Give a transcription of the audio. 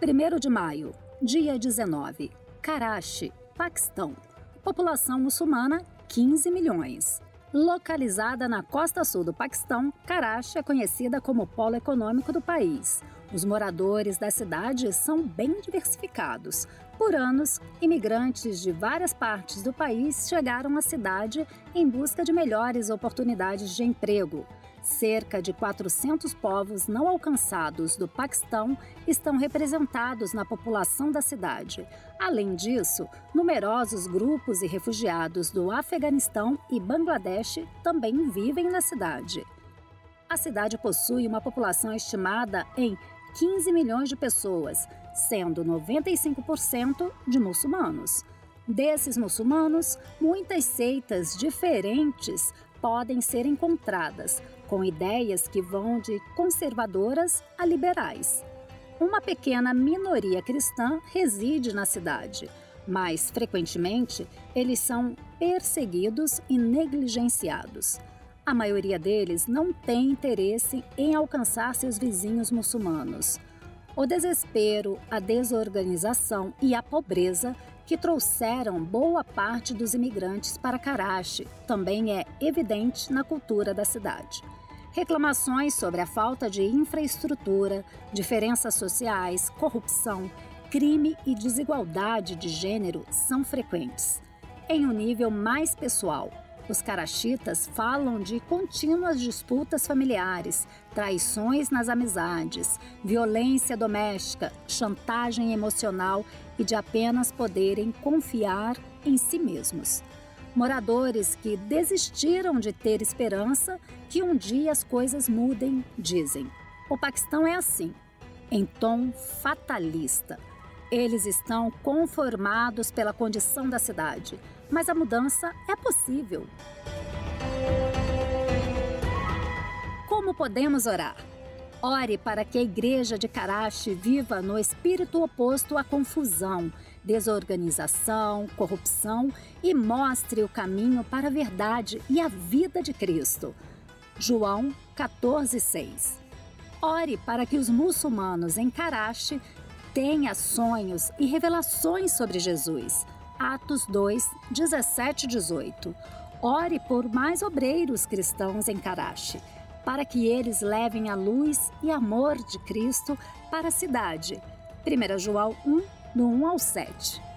1 de maio, dia 19. Karachi, Paquistão. População muçulmana 15 milhões. Localizada na costa sul do Paquistão, Karachi é conhecida como polo econômico do país. Os moradores da cidade são bem diversificados. Por anos, imigrantes de várias partes do país chegaram à cidade em busca de melhores oportunidades de emprego. Cerca de 400 povos não alcançados do Paquistão estão representados na população da cidade. Além disso, numerosos grupos e refugiados do Afeganistão e Bangladesh também vivem na cidade. A cidade possui uma população estimada em 15 milhões de pessoas, sendo 95% de muçulmanos. Desses muçulmanos, muitas seitas diferentes podem ser encontradas, com ideias que vão de conservadoras a liberais. Uma pequena minoria cristã reside na cidade, mas frequentemente eles são perseguidos e negligenciados. A maioria deles não tem interesse em alcançar seus vizinhos muçulmanos. O desespero, a desorganização e a pobreza que trouxeram boa parte dos imigrantes para Karachi também é evidente na cultura da cidade. Reclamações sobre a falta de infraestrutura, diferenças sociais, corrupção, crime e desigualdade de gênero são frequentes. Em um nível mais pessoal, os carachitas falam de contínuas disputas familiares, traições nas amizades, violência doméstica, chantagem emocional e de apenas poderem confiar em si mesmos. Moradores que desistiram de ter esperança que um dia as coisas mudem, dizem. O Paquistão é assim, em tom fatalista. Eles estão conformados pela condição da cidade, mas a mudança é possível. Como podemos orar? Ore para que a igreja de Karachi viva no espírito oposto à confusão, desorganização, corrupção e mostre o caminho para a verdade e a vida de Cristo. João 14,6 Ore para que os muçulmanos em Karachi tenha sonhos e revelações sobre Jesus. Atos 2, 17 e 18. Ore por mais obreiros cristãos em Karachi, para que eles levem a luz e amor de Cristo para a cidade. 1 João 1, do 1 ao 7.